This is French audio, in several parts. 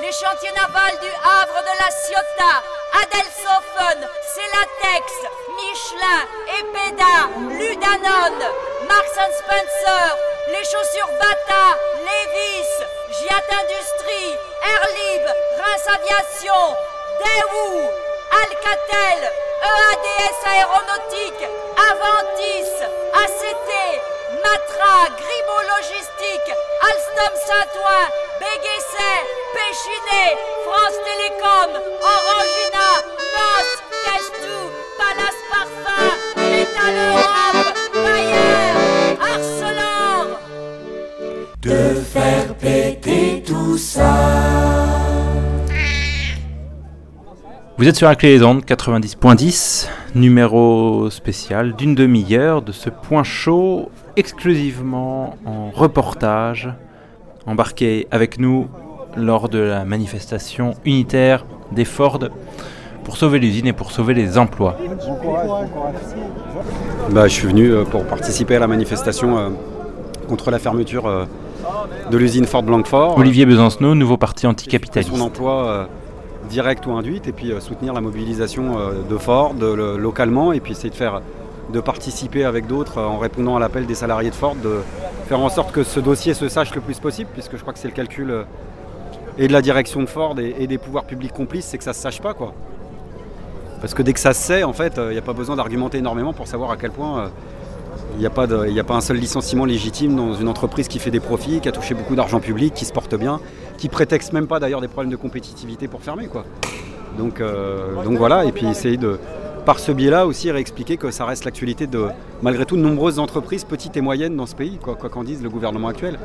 Les chantiers navals du Havre de la Ciotat, Adelsofen, Celatex, Michelin, Epeda, Ludanon, Marks Spencer, les chaussures Bata, Levis, Giat Industrie, Airlib, Reims Aviation, Daewoo, Alcatel, EADS Aéronautique, Aventis, ACT, Matra, Grimaud Logistique, Alstom Saint-Ouen, Péchiné, France Télécom, Orangina, NOS, Castou, Palace Parfum, Métal Europe, Bayer, Arcelor. De faire péter tout ça. Vous êtes sur la clé des ondes 90.10, numéro spécial d'une demi-heure de ce point chaud exclusivement en reportage, embarqué avec nous lors de la manifestation unitaire des Ford pour sauver l'usine et pour sauver les emplois. Bah, je suis venu euh, pour participer à la manifestation euh, contre la fermeture euh, de l'usine Ford Blancfort. Olivier Besancenot, nouveau parti anticapitaliste. Son emploi direct ou induite et puis soutenir la mobilisation de Ford localement et puis essayer de faire de participer avec d'autres en répondant à l'appel des salariés de Ford, de faire en sorte que ce dossier se sache le plus possible, puisque je crois que c'est le calcul et de la direction de Ford et, des pouvoirs publics complices, c'est que ça ne se sache pas. quoi. Parce que dès que ça se sait, en fait, il n'y a pas besoin d'argumenter énormément pour savoir à quel point il n'y a, pas un seul licenciement légitime dans une entreprise qui fait des profits, qui a touché beaucoup d'argent public, qui se porte bien, qui prétexte même pas d'ailleurs des problèmes de compétitivité pour fermer. Quoi. Donc, euh, donc voilà, et puis essayer de, par ce biais-là aussi, réexpliquer que ça reste l'actualité de, malgré tout, de nombreuses entreprises, petites et moyennes dans ce pays, quoi qu'en dise le gouvernement actuel.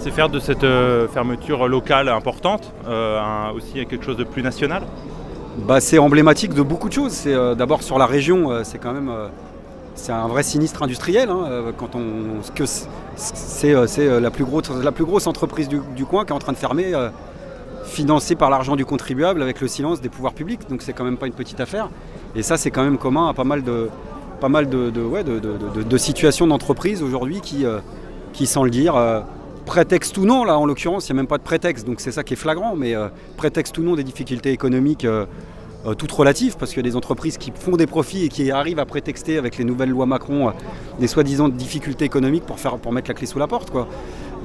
C'est faire de cette euh, fermeture locale importante euh, aussi quelque chose de plus national bah, C'est emblématique de beaucoup de choses. C'est d'abord sur la région, c'est quand même un vrai sinistre industriel. Hein, euh, quand on, que c'est, euh, euh, la, plus grosse, la plus grosse entreprise du, coin qui est en train de fermer, financée par l'argent du contribuable avec le silence des pouvoirs publics. Donc c'est quand même pas une petite affaire. Et ça, c'est quand même commun à pas mal de, pas mal de, de, situations d'entreprise aujourd'hui qui, qui, sans le dire, prétexte ou non, là en l'occurrence, il n'y a même pas de prétexte, donc c'est ça qui est flagrant, mais prétexte ou non des difficultés économiques euh, toutes relatives, parce qu'il y a des entreprises qui font des profits et qui arrivent à prétexter avec les nouvelles lois Macron euh, des soi-disant difficultés économiques pour, faire, pour mettre la clé sous la porte. Quoi.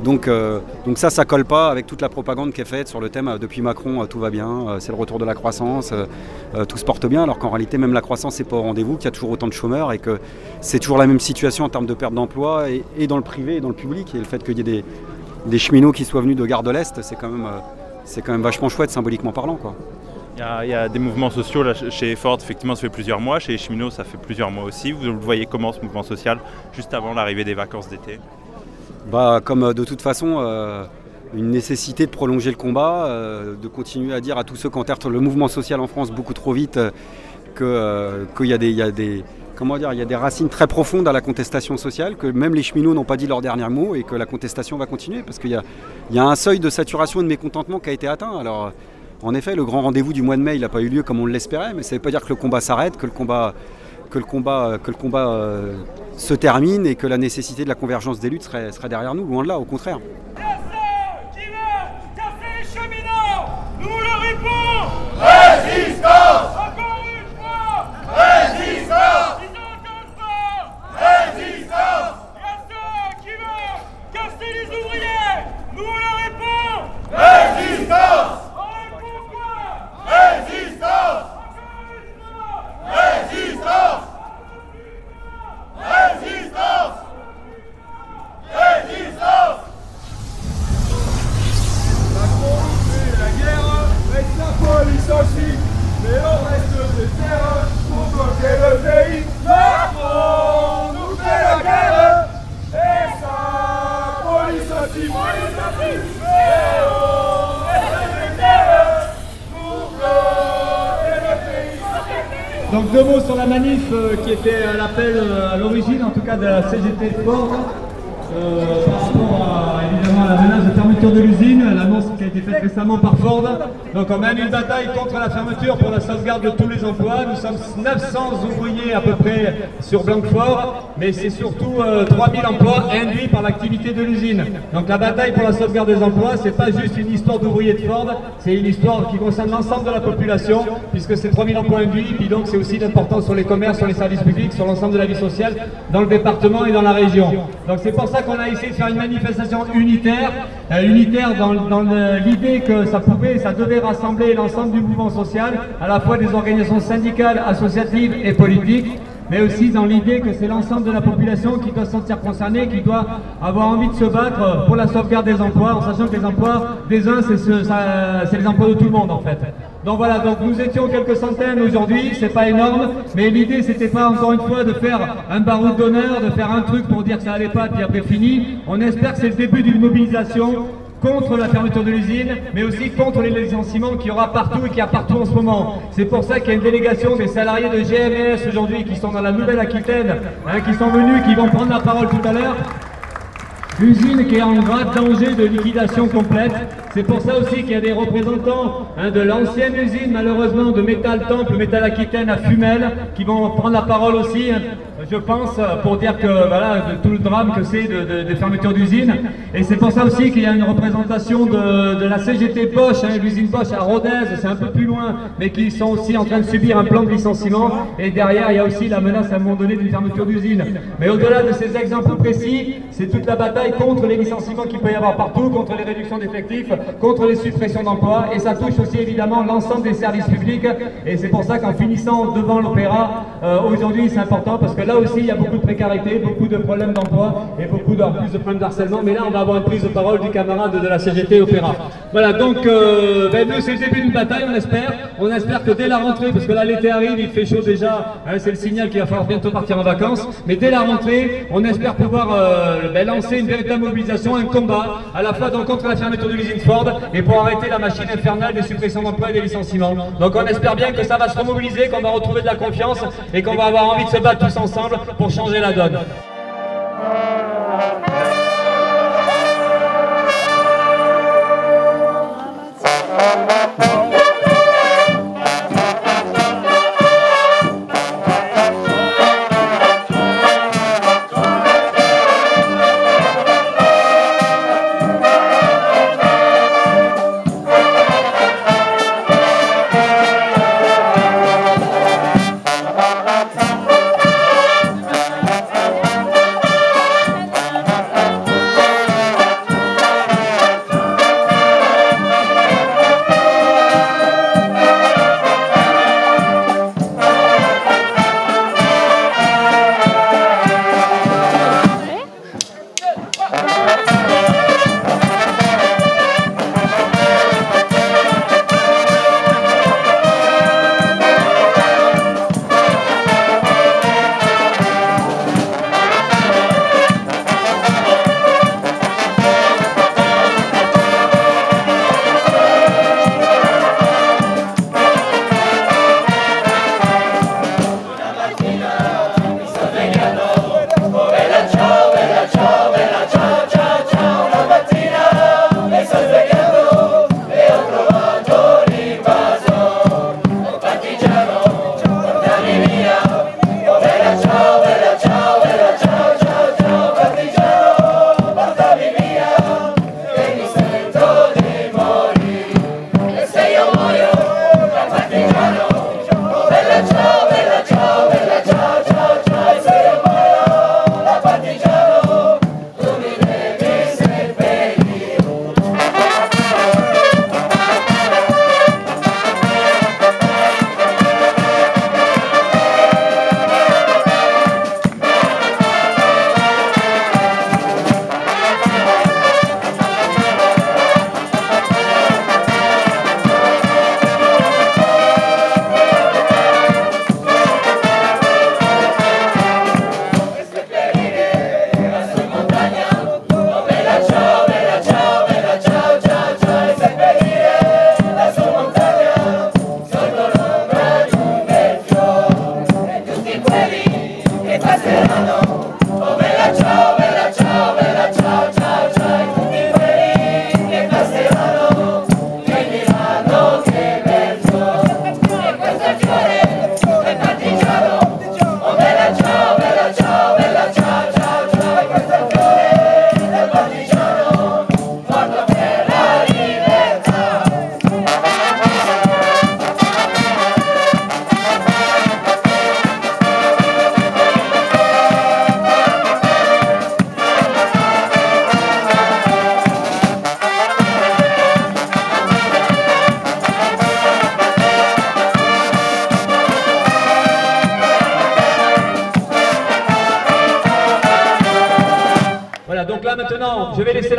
Donc, euh, donc ça, ça colle pas avec toute la propagande qui est faite sur le thème depuis Macron, tout va bien, c'est le retour de la croissance, tout se porte bien, alors qu'en réalité même la croissance n'est pas au rendez-vous, qu'il y a toujours autant de chômeurs et que c'est toujours la même situation en termes de perte d'emploi et, dans le privé et dans le public. Et le fait qu'il y ait des, des, cheminots qui soient venus de Gare de l'Est, c'est quand, même, c'est quand même vachement chouette symboliquement parlant. Quoi. Il y, a, des mouvements sociaux là, chez Ford, effectivement, ça fait plusieurs mois. Chez les cheminots, ça fait plusieurs mois aussi. Vous le voyez comment ce mouvement social, juste avant l'arrivée des vacances d'été? Bah, Comme euh, de toute façon, euh, une nécessité de prolonger le combat, euh, de continuer à dire à tous ceux qui enterrent le mouvement social en France beaucoup trop vite qu'il y, a des, comment dire, il y a des racines très profondes à la contestation sociale, que même les cheminots n'ont pas dit leur dernier mot et que la contestation va continuer parce qu'il y, a, un seuil de saturation et de mécontentement qui a été atteint. Alors, en effet, le grand rendez-vous du mois de mai, n'a pas eu lieu comme on l'espérait, mais ça ne veut pas dire que le combat s'arrête, que le combat euh, se termine et que la nécessité de la convergence des luttes serait, serait derrière nous, loin de là, au contraire. Donc deux mots sur la manif euh, qui était à l'appel euh, à l'origine en tout cas de la CGT Ford euh, par rapport à, évidemment à la menace de fermeture de l'usine, l'annonce qui a été faite récemment par Ford. Donc on mène une bataille contre la fermeture pour la sauvegarde de tous les emplois. Nous sommes 900 ouvriers à peu près sur Blanquefort, mais c'est surtout 3000 euh, emplois induits par l'activité de l'usine. Donc la bataille pour la sauvegarde des emplois, c'est pas juste une histoire d'ouvriers de Ford, c'est une histoire qui concerne l'ensemble de la population, puisque c'est 3000 emplois induits, puis donc c'est aussi d'importance sur les commerces, sur les services publics, sur l'ensemble de la vie sociale dans le département et dans la région. Donc c'est pour ça qu'on a essayé de faire une manifestation unitaire, euh, unitaire dans, l'idée que ça pouvait, ça devait rassembler l'ensemble du mouvement social, à la fois des organisations syndicales, associatives et politiques mais aussi dans l'idée que c'est l'ensemble de la population qui doit se sentir concernée, qui doit avoir envie de se battre pour la sauvegarde des emplois, en sachant que les emplois des uns, c'est les emplois de tout le monde en fait. Donc voilà, donc nous étions quelques centaines aujourd'hui, c'est pas énorme, mais l'idée c'était pas encore une fois de faire un baroud d'honneur, de faire un truc pour dire que ça allait pas, puis après fini. On espère que c'est le début d'une mobilisation contre la fermeture de l'usine, mais aussi contre les licenciements qu'il y aura partout et qu'il y a partout en ce moment. C'est pour ça qu'il y a une délégation des salariés de GMS aujourd'hui qui sont dans la Nouvelle-Aquitaine, hein, qui sont venus, qui vont prendre la parole tout à l'heure. Usine qui est en grave danger de liquidation complète. C'est pour ça aussi qu'il y a des représentants hein, de l'ancienne usine, malheureusement, de Métal Temple, Métal Aquitaine à Fumel, qui vont prendre la parole aussi, hein, je pense, pour dire que voilà, tout le drame que c'est de, de, fermeture d'usine. Et c'est pour ça aussi qu'il y a une représentation de, la CGT Bosch, hein, l'usine Bosch à Rodez, c'est un peu plus loin, mais qui sont aussi en train de subir un plan de licenciement. Et derrière, il y a aussi la menace à un moment donné d'une fermeture d'usine. Mais au-delà de ces exemples précis, c'est toute la bataille contre les licenciements qu'il peut y avoir partout, contre les réductions d'effectifs, contre les suppressions d'emplois. Et ça touche aussi évidemment l'ensemble des services publics. Et c'est pour ça qu'en finissant devant l'opéra, euh, aujourd'hui c'est important parce que là aussi il y a beaucoup de précarité, beaucoup de problèmes d'emploi et beaucoup de, plus de problèmes d'harcèlement. Mais là on va avoir une prise de parole du camarade de la CGT Opéra. Voilà, donc euh, ben, nous c'est le début d'une bataille, on espère. On espère que dès la rentrée, parce que là l'été arrive, il fait chaud déjà, hein, c'est le signal qu'il va falloir bientôt partir en vacances. Mais dès la rentrée, on espère pouvoir euh, ben, lancer une véritable mobilisation, un combat, à la fois contre la fermeture de l'usine Ford et pour arrêter la machine infernale des suppressions d'emplois et des licenciements. Donc on espère bien que ça va se remobiliser, qu'on va retrouver de la confiance et qu'on va avoir envie de se battre tous ensemble pour changer la donne.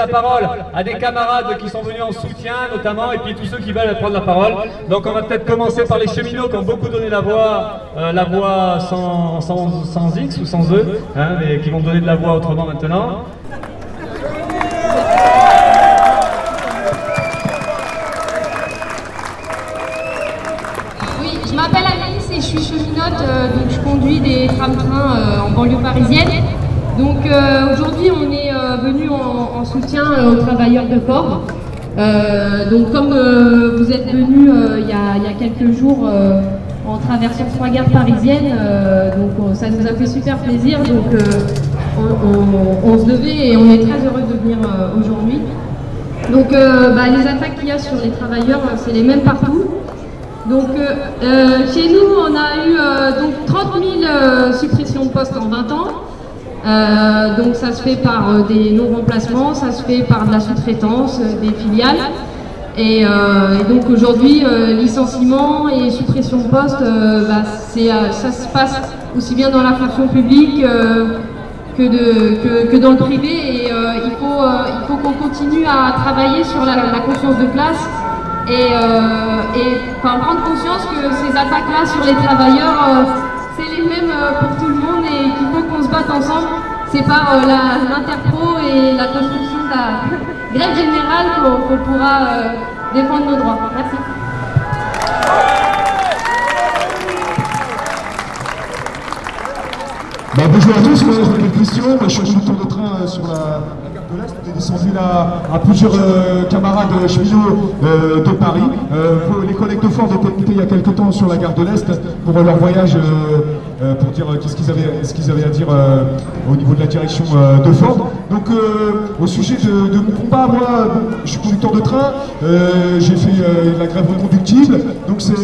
Parole à des camarades qui sont venus en soutien notamment, et puis tous ceux qui veulent prendre la parole. Donc on va peut-être commencer par les cheminots qui ont beaucoup donné la voix, euh, la voix sans, sans, sans, X ou sans E, hein, mais qui vont donner de la voix autrement maintenant. Oui, je m'appelle Alice et je suis cheminote, euh, donc je conduis des tram-trains euh, en banlieue parisienne. Donc aujourd'hui, on est venu en, en soutien euh, aux travailleurs de Ford. Euh, donc comme euh, vous êtes venus il y, a, quelques jours en traversant trois gares parisiennes, donc on- ça nous a fait super plaisir. Donc on, se devait et on est très heureux de venir aujourd'hui. Donc bah, les attaques qu'il y a sur les travailleurs, c'est les mêmes partout. Donc chez nous, on a eu donc 30 000 euh, suppressions de postes en 20 ans. Euh, donc ça se fait par euh, des non-remplacements, ça se fait par de la sous-traitance, euh, des filiales. Et, donc aujourd'hui, licenciement et suppression de postes, bah, ça se passe aussi bien dans la fonction publique que, dans le privé. Et il faut, qu'on continue à travailler sur la, la conscience de classe et, et prendre conscience que ces attaques-là sur les travailleurs, c'est les mêmes pour et ensemble. C'est par euh, l'interpro et la construction de la grève générale qu'on pourra euh, défendre nos droits. Merci. Bah, bonjour à tous, je m'appelle Christian, je suis conducteur de train euh, sur la, gare de l'Est. On est descendu là à plusieurs euh, camarades cheminots euh, de Paris. Les collègues de Ford étaient invités il y a quelques temps sur la gare de l'Est pour leur voyage, euh, pour dire euh, qu'est-ce qu'ils avaient, ce qu'ils avaient à dire euh, au niveau de la direction de Ford. Donc au sujet de, mon combat, moi je suis conducteur de train, j'ai fait la grève reconductible, donc c'est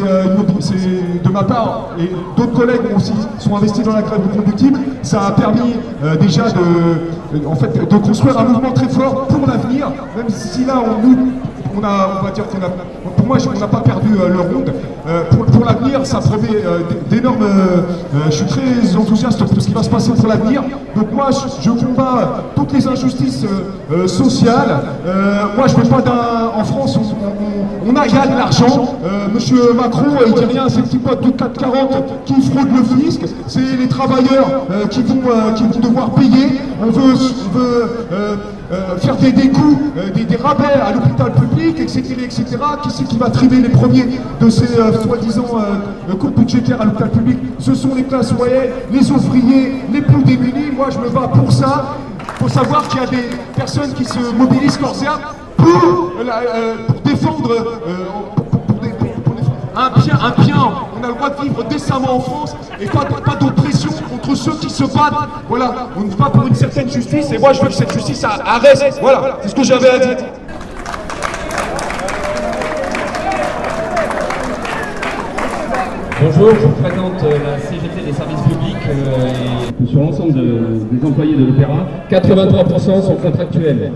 de ma part et d'autres collègues aussi sont investis dans la grève reconductible. Ça a permis déjà de, en fait, de construire un mouvement très fort pour l'avenir, même si là on nous on a, on va dire qu'on a, pour moi, on n'a pas perdu euh, le round. Euh, pour l'avenir, ça promet euh, d'énormes. euh, je suis très enthousiaste pour ce qui va se passer pour l'avenir. Donc moi, je, je combats toutes les injustices sociales. Moi, je veux pas d'un. En France, on, on- a, de l'argent. Monsieur Macron, il dit rien à ses petits potes de 440 qui fraudent le fisc. C'est les travailleurs qui vont, qui vont devoir payer. On veut euh, faire des, euh, des, des rabais à l'hôpital public, etc., etc. Qui c'est qui va trimer les premiers de ces euh, soi-disant coupes budgétaires à l'hôpital public? Ce sont les classes moyennes, les ouvriers, les plus démunis. Moi, je me bats pour ça. Il faut savoir qu'il y a des personnes qui se mobilisent corps pour- pour défendre un bien, un bien. On a le droit de vivre décemment en France et pas, pas d'oppression contre ceux qui se battent. Voilà, on se bat pour une certaine justice et moi je veux que cette justice arrête. Voilà, c'est ce que j'avais à dire. Bonjour, je vous présente euh, la CGT des services publics euh, et sur l'ensemble de- des employés de l'Opéra, 83% sont contractuels.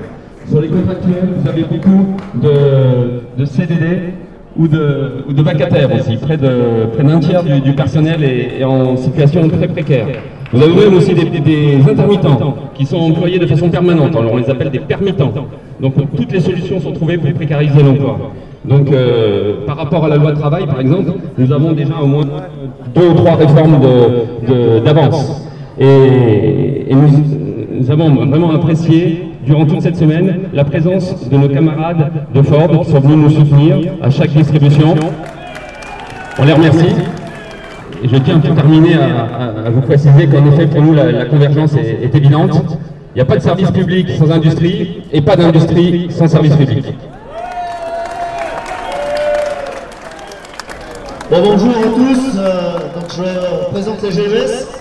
Sur les contractuels, vous avez beaucoup de, de CDD ou de, ou de vacataires aussi. Près d'un tiers du, personnel est, en situation très précaire. Vous avez même aussi des, intermittents qui sont employés de façon permanente. Alors on les appelle des permittents. Donc toutes les solutions sont trouvées pour précariser l'emploi. Donc, euh, par rapport à la loi travail, par exemple, nous avons déjà au moins deux ou trois réformes d'avance. et, nous avons vraiment apprécié, durant toute cette semaine, la présence de nos camarades de Ford sont venus nous soutenir à chaque distribution. On les remercie. Et je tiens pour terminer à, vous préciser qu'en effet, pour nous, la, convergence est, évidente. Il n'y a pas de service public sans industrie et pas d'industrie sans service public. Bon, bonjour à tous, euh, donc je euh, présente les GMS.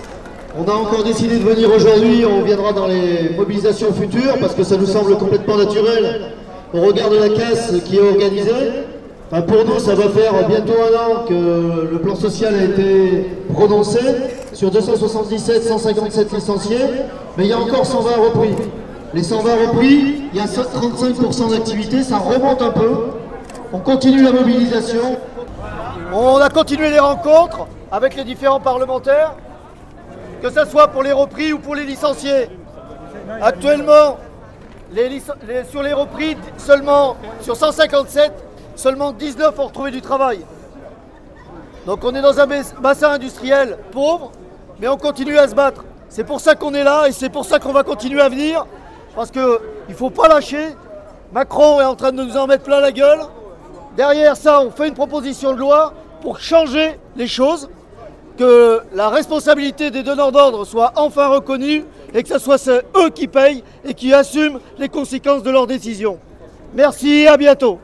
On a encore décidé de venir aujourd'hui, on viendra dans les mobilisations futures parce que ça nous semble complètement naturel au regard de la caisse qui est organisée. Pour nous, ça va faire bientôt un an que le plan social a été prononcé sur 277, 157 licenciés, mais il y a encore 120 repris. Les 120 repris, il y a 35% d'activité, ça remonte un peu. On continue la mobilisation. On a continué les rencontres avec les différents parlementaires, que ce soit pour les repris ou pour les licenciés. Actuellement, sur les repris, seulement sur 157, seulement 19 ont retrouvé du travail. Donc on est dans un bassin industriel pauvre, mais on continue à se battre. C'est pour ça qu'on est là et c'est pour ça qu'on va continuer à venir. Parce qu'il ne faut pas lâcher. Macron est en train de nous en mettre plein la gueule. Derrière ça, on fait une proposition de loi pour changer les choses, que la responsabilité des donneurs d'ordre soit enfin reconnue et que ce soit eux qui payent et qui assument les conséquences de leurs décisions. Merci, à bientôt.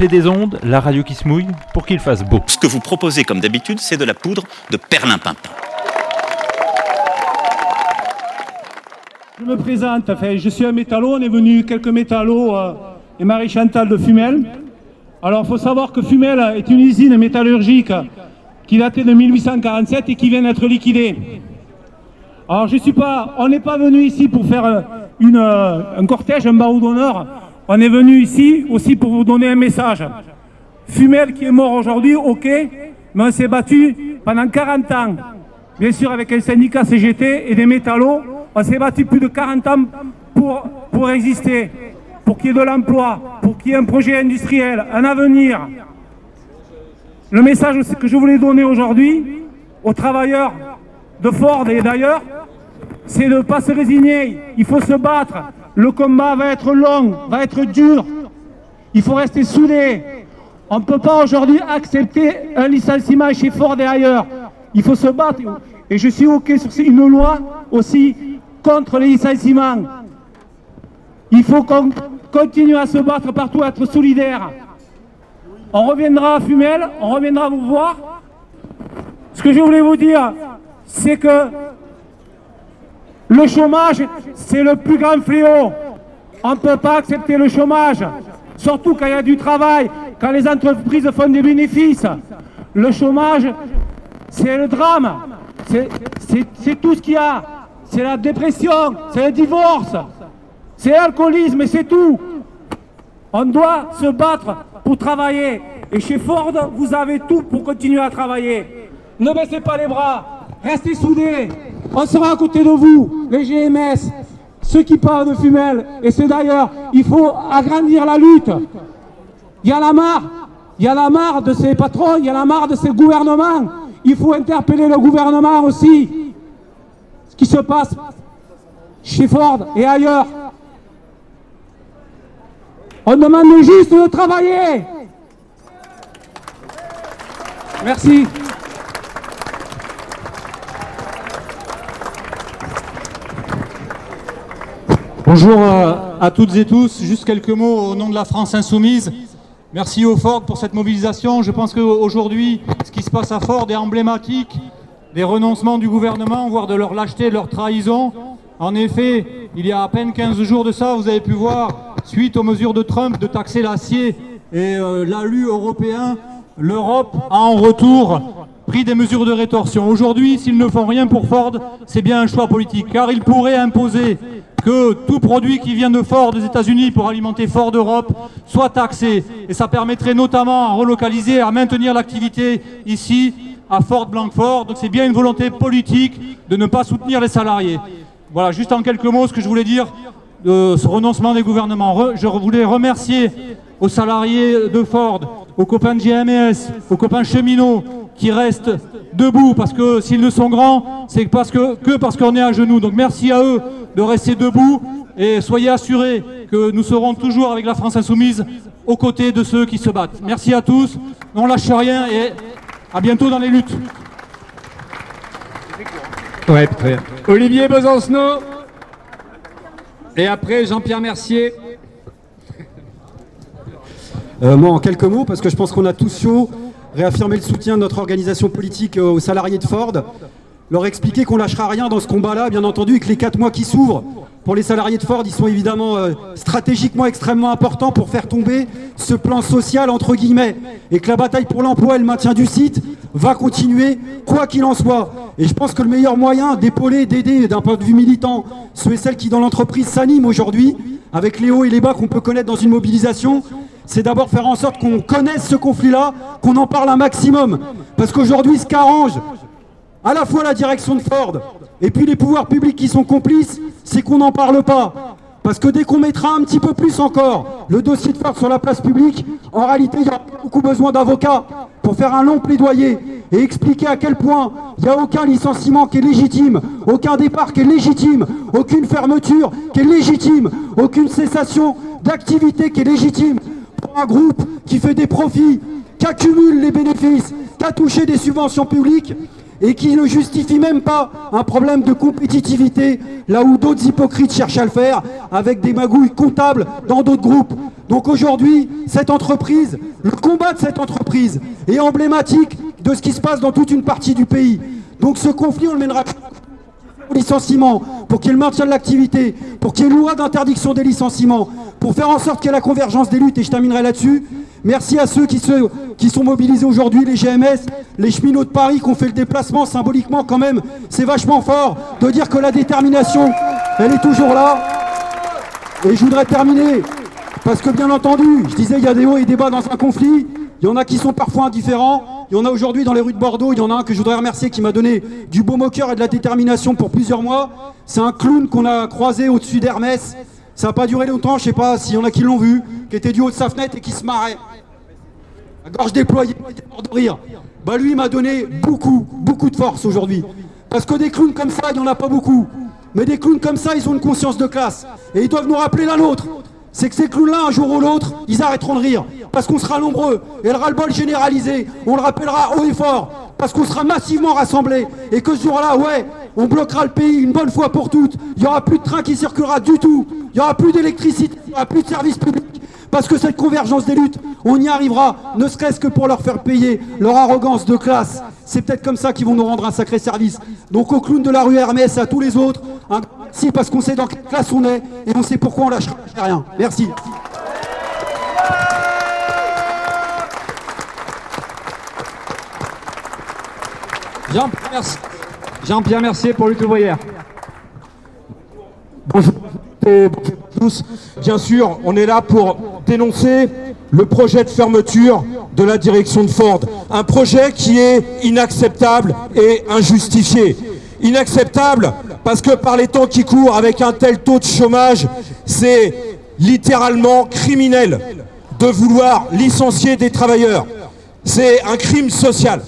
Clé des ondes, la radio qui se mouille, pour qu'il fasse beau. Ce que vous proposez comme d'habitude, c'est de la poudre de perlimpinpin. Je me présente, enfin, je suis un métallo, on est venu quelques métallos euh, et Marie-Chantal de Fumel. Alors il faut savoir que Fumel est une usine métallurgique qui datait de 1847 et qui vient d'être liquidée. Alors je suis pas, on n'est pas venu ici pour faire euh, une, euh, un cortège, un barreau d'honneur. On est venu ici aussi pour vous donner un message. Fumel qui est mort aujourd'hui, ok, mais on s'est battu pendant 40 ans. Bien sûr avec un syndicat CGT et des métallos, on s'est battu plus de 40 ans pour, pour exister, pour qu'il y ait de l'emploi, pour qu'il y ait un projet industriel, un avenir. Le message que je voulais donner aujourd'hui aux travailleurs de Ford et d'ailleurs, c'est de ne pas se résigner, il faut se battre. Le combat va être long, va être dur. Il faut rester soudé. On ne peut pas aujourd'hui accepter un licenciement chez Ford et ailleurs. Il faut se battre. Et je suis OK sur une loi aussi contre les licenciements. Il faut qu'on continue à se battre partout, à être solidaire. On reviendra à Fumel, on reviendra vous voir. Ce que je voulais vous dire, c'est que le chômage, c'est le plus grand fléau. On ne peut pas accepter le chômage, surtout quand il y a du travail, quand les entreprises font des bénéfices. Le chômage, c'est le drame, c'est tout ce qu'il y a. C'est la dépression, c'est le divorce, c'est l'alcoolisme et c'est tout. On doit se battre pour travailler. Et chez Ford, vous avez tout pour continuer à travailler. Ne baissez pas les bras, restez soudés. On sera à côté de vous, les GMS, ceux qui parlent de Fumel, et c'est d'ailleurs, il faut agrandir la lutte. Il y a la marre, il y a la marre de ces patrons, il y a la marre de ces gouvernements. Il faut interpeller le gouvernement aussi. Ce qui se passe chez Ford et ailleurs. On demande juste de travailler. Merci. Bonjour à toutes et tous. Juste quelques mots au nom de la France insoumise. Merci au Ford pour cette mobilisation. Je pense qu'aujourd'hui, ce qui se passe à Ford est emblématique des renoncements du gouvernement, voire de leur lâcheté, de leur trahison. En effet, il y a à peine 15 jours de ça, vous avez pu voir, suite aux mesures de Trump de taxer l'acier et euh, l'alu européen, l'Europe a en retour pris des mesures de rétorsion. Aujourd'hui, s'ils ne font rien pour Ford, c'est bien un choix politique, car ils pourraient imposer que tout produit qui vient de Ford des États-Unis pour alimenter Ford Europe soit taxé. Et ça permettrait notamment à relocaliser, à maintenir l'activité ici à Ford Blancfort. Donc c'est bien une volonté politique de ne pas soutenir les salariés. Voilà, juste en quelques mots ce que je voulais dire de ce renoncement des gouvernements. Je voulais remercier aux salariés de Ford, aux copains de GMS, aux copains cheminots qui restent debout parce que s'ils ne sont grands, c'est parce que, que parce qu'on est à genoux. Donc merci à eux de rester debout et soyez assurés que nous serons toujours avec la France Insoumise aux côtés de ceux qui se battent. Merci à tous, on lâche rien et à bientôt dans les luttes. Ouais, très bien. Olivier Besancenot. Et après, Jean-Pierre Mercier. Euh, moi, en quelques mots, parce que je pense qu'on a tous chaud, réaffirmer le soutien de notre organisation politique euh, aux salariés de Ford, leur expliquer qu'on lâchera rien dans ce combat-là, bien entendu, et que les quatre mois qui s'ouvrent pour les salariés de Ford, ils sont évidemment euh, stratégiquement extrêmement importants pour faire tomber ce plan social, entre guillemets, et que la bataille pour l'emploi et le maintien du site va continuer, quoi qu'il en soit. Et je pense que le meilleur moyen d'épauler, d'aider d'un point de vue militant ceux et celles qui dans l'entreprise s'animent aujourd'hui, avec les hauts et les bas qu'on peut connaître dans une mobilisation, c'est d'abord faire en sorte qu'on connaisse ce conflit-là, qu'on en parle un maximum. Parce qu'aujourd'hui, ce qu'arrange à la fois la direction de Ford et puis les pouvoirs publics qui sont complices, c'est qu'on n'en parle pas. Parce que dès qu'on mettra un petit peu plus encore le dossier de Ford sur la place publique, en réalité, il y a beaucoup besoin d'avocats pour faire un long plaidoyer et expliquer à quel point il n'y a aucun licenciement qui est légitime, aucun départ qui est légitime, aucune fermeture qui est légitime, aucune cessation d'activité qui est légitime un groupe qui fait des profits, qui accumule les bénéfices, qui a touché des subventions publiques et qui ne justifie même pas un problème de compétitivité, là où d'autres hypocrites cherchent à le faire, avec des magouilles comptables dans d'autres groupes. Donc aujourd'hui, cette entreprise, le combat de cette entreprise est emblématique de ce qui se passe dans toute une partie du pays. Donc ce conflit, on le mènera licenciement, pour qu'il y ait le maintien de l'activité, pour qu'il y ait loi d'interdiction des licenciements, pour faire en sorte qu'il y ait la convergence des luttes, et je terminerai là-dessus. Merci à ceux qui, se, qui sont mobilisés aujourd'hui, les GMS, les cheminots de Paris qui ont fait le déplacement symboliquement quand même. C'est vachement fort de dire que la détermination, elle est toujours là. Et je voudrais terminer, parce que bien entendu, je disais il y a des hauts et des bas dans un conflit, il y en a qui sont parfois indifférents, il y en a aujourd'hui dans les rues de Bordeaux, il y en a un que je voudrais remercier qui m'a donné du beau moqueur et de la détermination pour plusieurs mois. C'est un clown qu'on a croisé au-dessus d'Hermès. Ça n'a pas duré longtemps, je sais pas s'il y en a qui l'ont vu, qui était du haut de sa fenêtre et qui se marrait. La gorge déployée, il était de rire. Bah lui, il m'a donné beaucoup, beaucoup de force aujourd'hui. Parce que des clowns comme ça, il n'y en a pas beaucoup. Mais des clowns comme ça, ils ont une conscience de classe. Et ils doivent nous rappeler la nôtre. C'est que ces clowns-là, un jour ou l'autre, ils arrêteront de rire. Parce qu'on sera nombreux. Et le ras-le-bol généralisé, on le rappellera haut et fort. Parce qu'on sera massivement rassemblés. Et que ce jour-là, ouais, on bloquera le pays une bonne fois pour toutes. Il n'y aura plus de train qui circulera du tout. Il n'y aura plus d'électricité, il n'y aura plus de services publics. Parce que cette convergence des luttes, on y arrivera, ne serait-ce que pour leur faire payer leur arrogance de classe. C'est peut-être comme ça qu'ils vont nous rendre un sacré service. Donc aux clowns de la rue Hermès à tous les autres, un merci parce qu'on sait dans quelle classe on est et on sait pourquoi on lâchera rien. Merci. Jean-Pierre Mercier pour Lutte ouvrière. Bonjour et bonjour à tous. Bien sûr, on est là pour dénoncer le projet de fermeture de la direction de Ford. Un projet qui est inacceptable et injustifié. Inacceptable parce que par les temps qui courent, avec un tel taux de chômage, c'est littéralement criminel de vouloir licencier des travailleurs. C'est un crime social.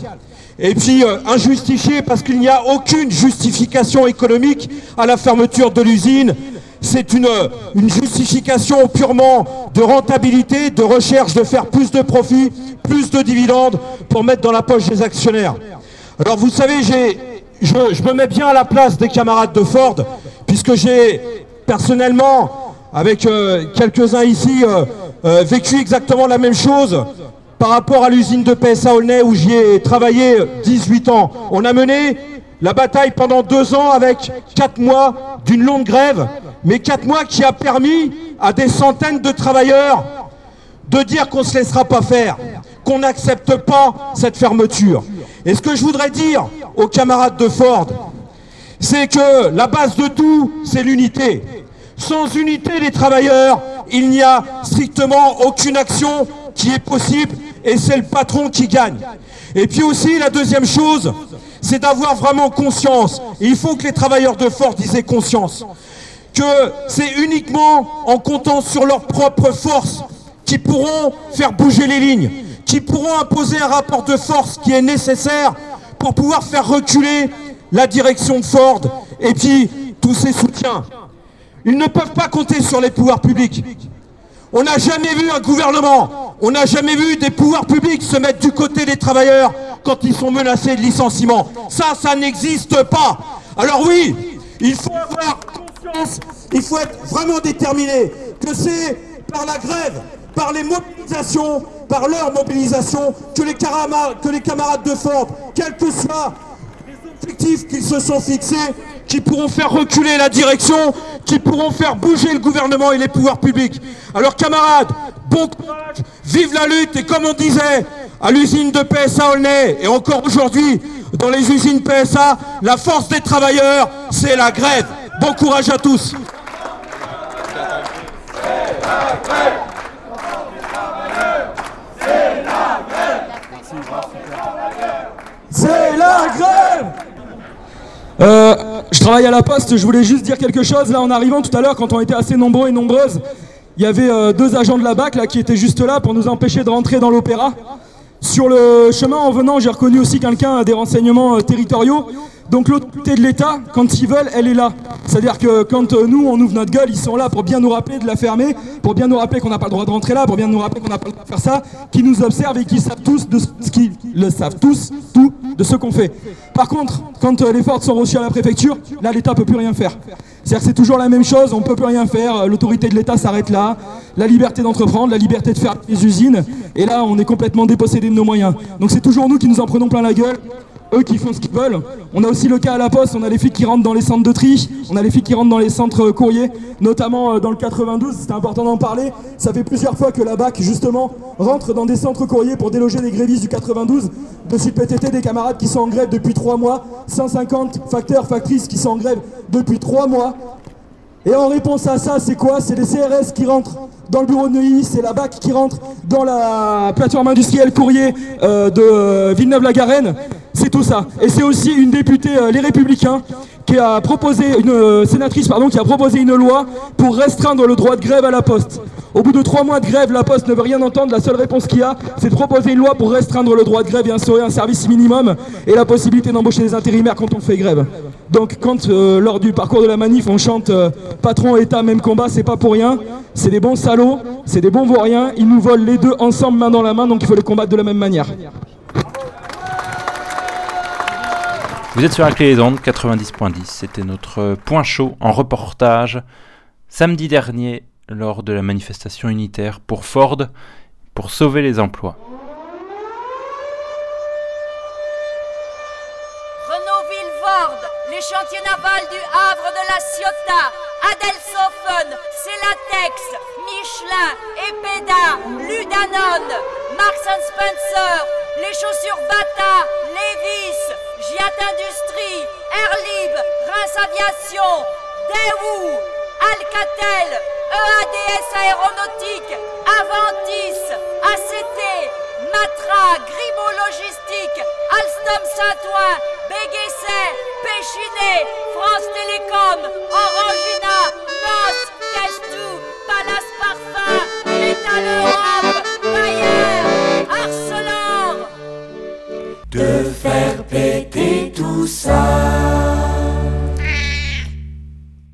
Et puis euh, injustifié parce qu'il n'y a aucune justification économique à la fermeture de l'usine. C'est une, justification purement de rentabilité, de recherche de faire plus de profits, plus de dividendes pour mettre dans la poche des actionnaires. Alors vous savez, je me mets bien à la place des camarades de Ford, puisque j'ai personnellement, avec euh, quelques-uns ici, euh, euh, vécu exactement la même chose par rapport à l'usine de PSA Aulnay où j'y ai travaillé 18 ans. On a mené la bataille pendant deux ans avec quatre mois d'une longue grève, mais quatre mois qui a permis à des centaines de travailleurs de dire qu'on ne se laissera pas faire, qu'on n'accepte pas cette fermeture. Et ce que je voudrais dire aux camarades de Ford, c'est que la base de tout, c'est l'unité. Sans unité des travailleurs, il n'y a strictement aucune action qui est possible et c'est le patron qui gagne. Et puis aussi, la deuxième chose, c'est d'avoir vraiment conscience. Et il faut que les travailleurs de Ford aient conscience que c'est uniquement en comptant sur leur propre force qu'ils pourront faire bouger les lignes, qui pourront imposer un rapport de force qui est nécessaire pour pouvoir faire reculer la direction de Ford et puis tous ses soutiens. Ils ne peuvent pas compter sur les pouvoirs publics. On n'a jamais vu un gouvernement, on n'a jamais vu des pouvoirs publics se mettre du côté des travailleurs quand ils sont menacés de licenciement. Ça, ça n'existe pas. Alors oui, il faut avoir conscience, il faut être vraiment déterminé que c'est par la grève, par les mobilisations, par leur mobilisation, que les, que les camarades de Ford, quels que soient les objectifs qu'ils se sont fixés, qui pourront faire reculer la direction, qui pourront faire bouger le gouvernement et les pouvoirs publics. Alors camarades, bon courage, vive la lutte et comme on disait à l'usine de PSA Aulnay et encore aujourd'hui dans les usines PSA, la force des travailleurs, c'est la grève. Bon courage à tous. C'est la grève euh, Je travaille à la poste, je voulais juste dire quelque chose. Là, en arrivant tout à l'heure, quand on était assez nombreux et nombreuses, il y avait euh, deux agents de la BAC là, qui étaient juste là pour nous empêcher de rentrer dans l'opéra. Sur le chemin en venant, j'ai reconnu aussi quelqu'un des renseignements euh, territoriaux donc l'autorité de l'État, quand ils veulent, elle est là. C'est-à-dire que quand euh, nous, on ouvre notre gueule, ils sont là pour bien nous rappeler de la fermer, pour bien nous rappeler qu'on n'a pas le droit de rentrer là, pour bien nous rappeler qu'on n'a pas le droit de faire ça, qui nous observent et qui savent tous de ce qu'ils le savent tous, tout de ce qu'on fait. Par contre, quand euh, les fortes sont reçues à la préfecture, là, l'État peut plus rien faire. C'est-à-dire que c'est toujours la même chose, on peut plus rien faire, l'autorité de l'État s'arrête là, la liberté d'entreprendre, la liberté de faire les usines, et là, on est complètement dépossédé de nos moyens. Donc c'est toujours nous qui nous en prenons plein la gueule, eux qui font ce qu'ils veulent. On a aussi le cas à la poste, on a les flics qui rentrent dans les centres de tri, on a les flics qui rentrent dans les centres courriers, notamment euh, dans le 92, c'était important d'en parler. Ça fait plusieurs fois que la BAC, justement, rentre dans des centres courriers pour déloger les grévistes du 92, de suite PTT, des camarades qui sont en grève depuis trois mois, 150 facteurs, factrices qui sont en grève depuis trois mois. Et en réponse à ça, c'est quoi? C'est les CRS qui rentrent dans le bureau de Neuilly, c'est la BAC qui rentre dans la plateforme industrielle courrier euh, de Villeneuve-la-Garenne. C'est tout ça. Et c'est aussi une députée euh, Les Républicains qui a proposé, une euh, sénatrice pardon, qui a proposé une loi pour restreindre le droit de grève à la Poste. Au bout de trois mois de grève, la Poste ne veut rien entendre. La seule réponse qu'il y a, c'est de proposer une loi pour restreindre le droit de grève et instaurer un service minimum et la possibilité d'embaucher des intérimaires quand on fait grève. Donc quand euh, lors du parcours de la manif, on chante patron, État, même combat, c'est pas pour rien. C'est des bons salauds, c'est des bons vauriens. Ils nous volent les deux ensemble, main dans la main, donc il faut les combattre de la même manière. Vous êtes sur la clé des ondes 90.10. C'était notre point chaud en reportage samedi dernier lors de la manifestation unitaire pour Ford pour sauver les emplois. Du Havre de la Ciotat, Adelsofen, Celatex, Michelin, Epeda, Ludanon, Marks Spencer, les chaussures Bata, Levis, Giat Industrie, Airlib, Reims Aviation, Daewoo, Alcatel, EADS Aéronautique, Aventis, ACT, Matra, Grimaud Logistique, Alstom Saint-Ouen, Béguesset, Péchinet, France Télécom, Orangina, NOS, Castou, Palace Parfum, Métal Bayer, Arcelor. De faire péter tout ça.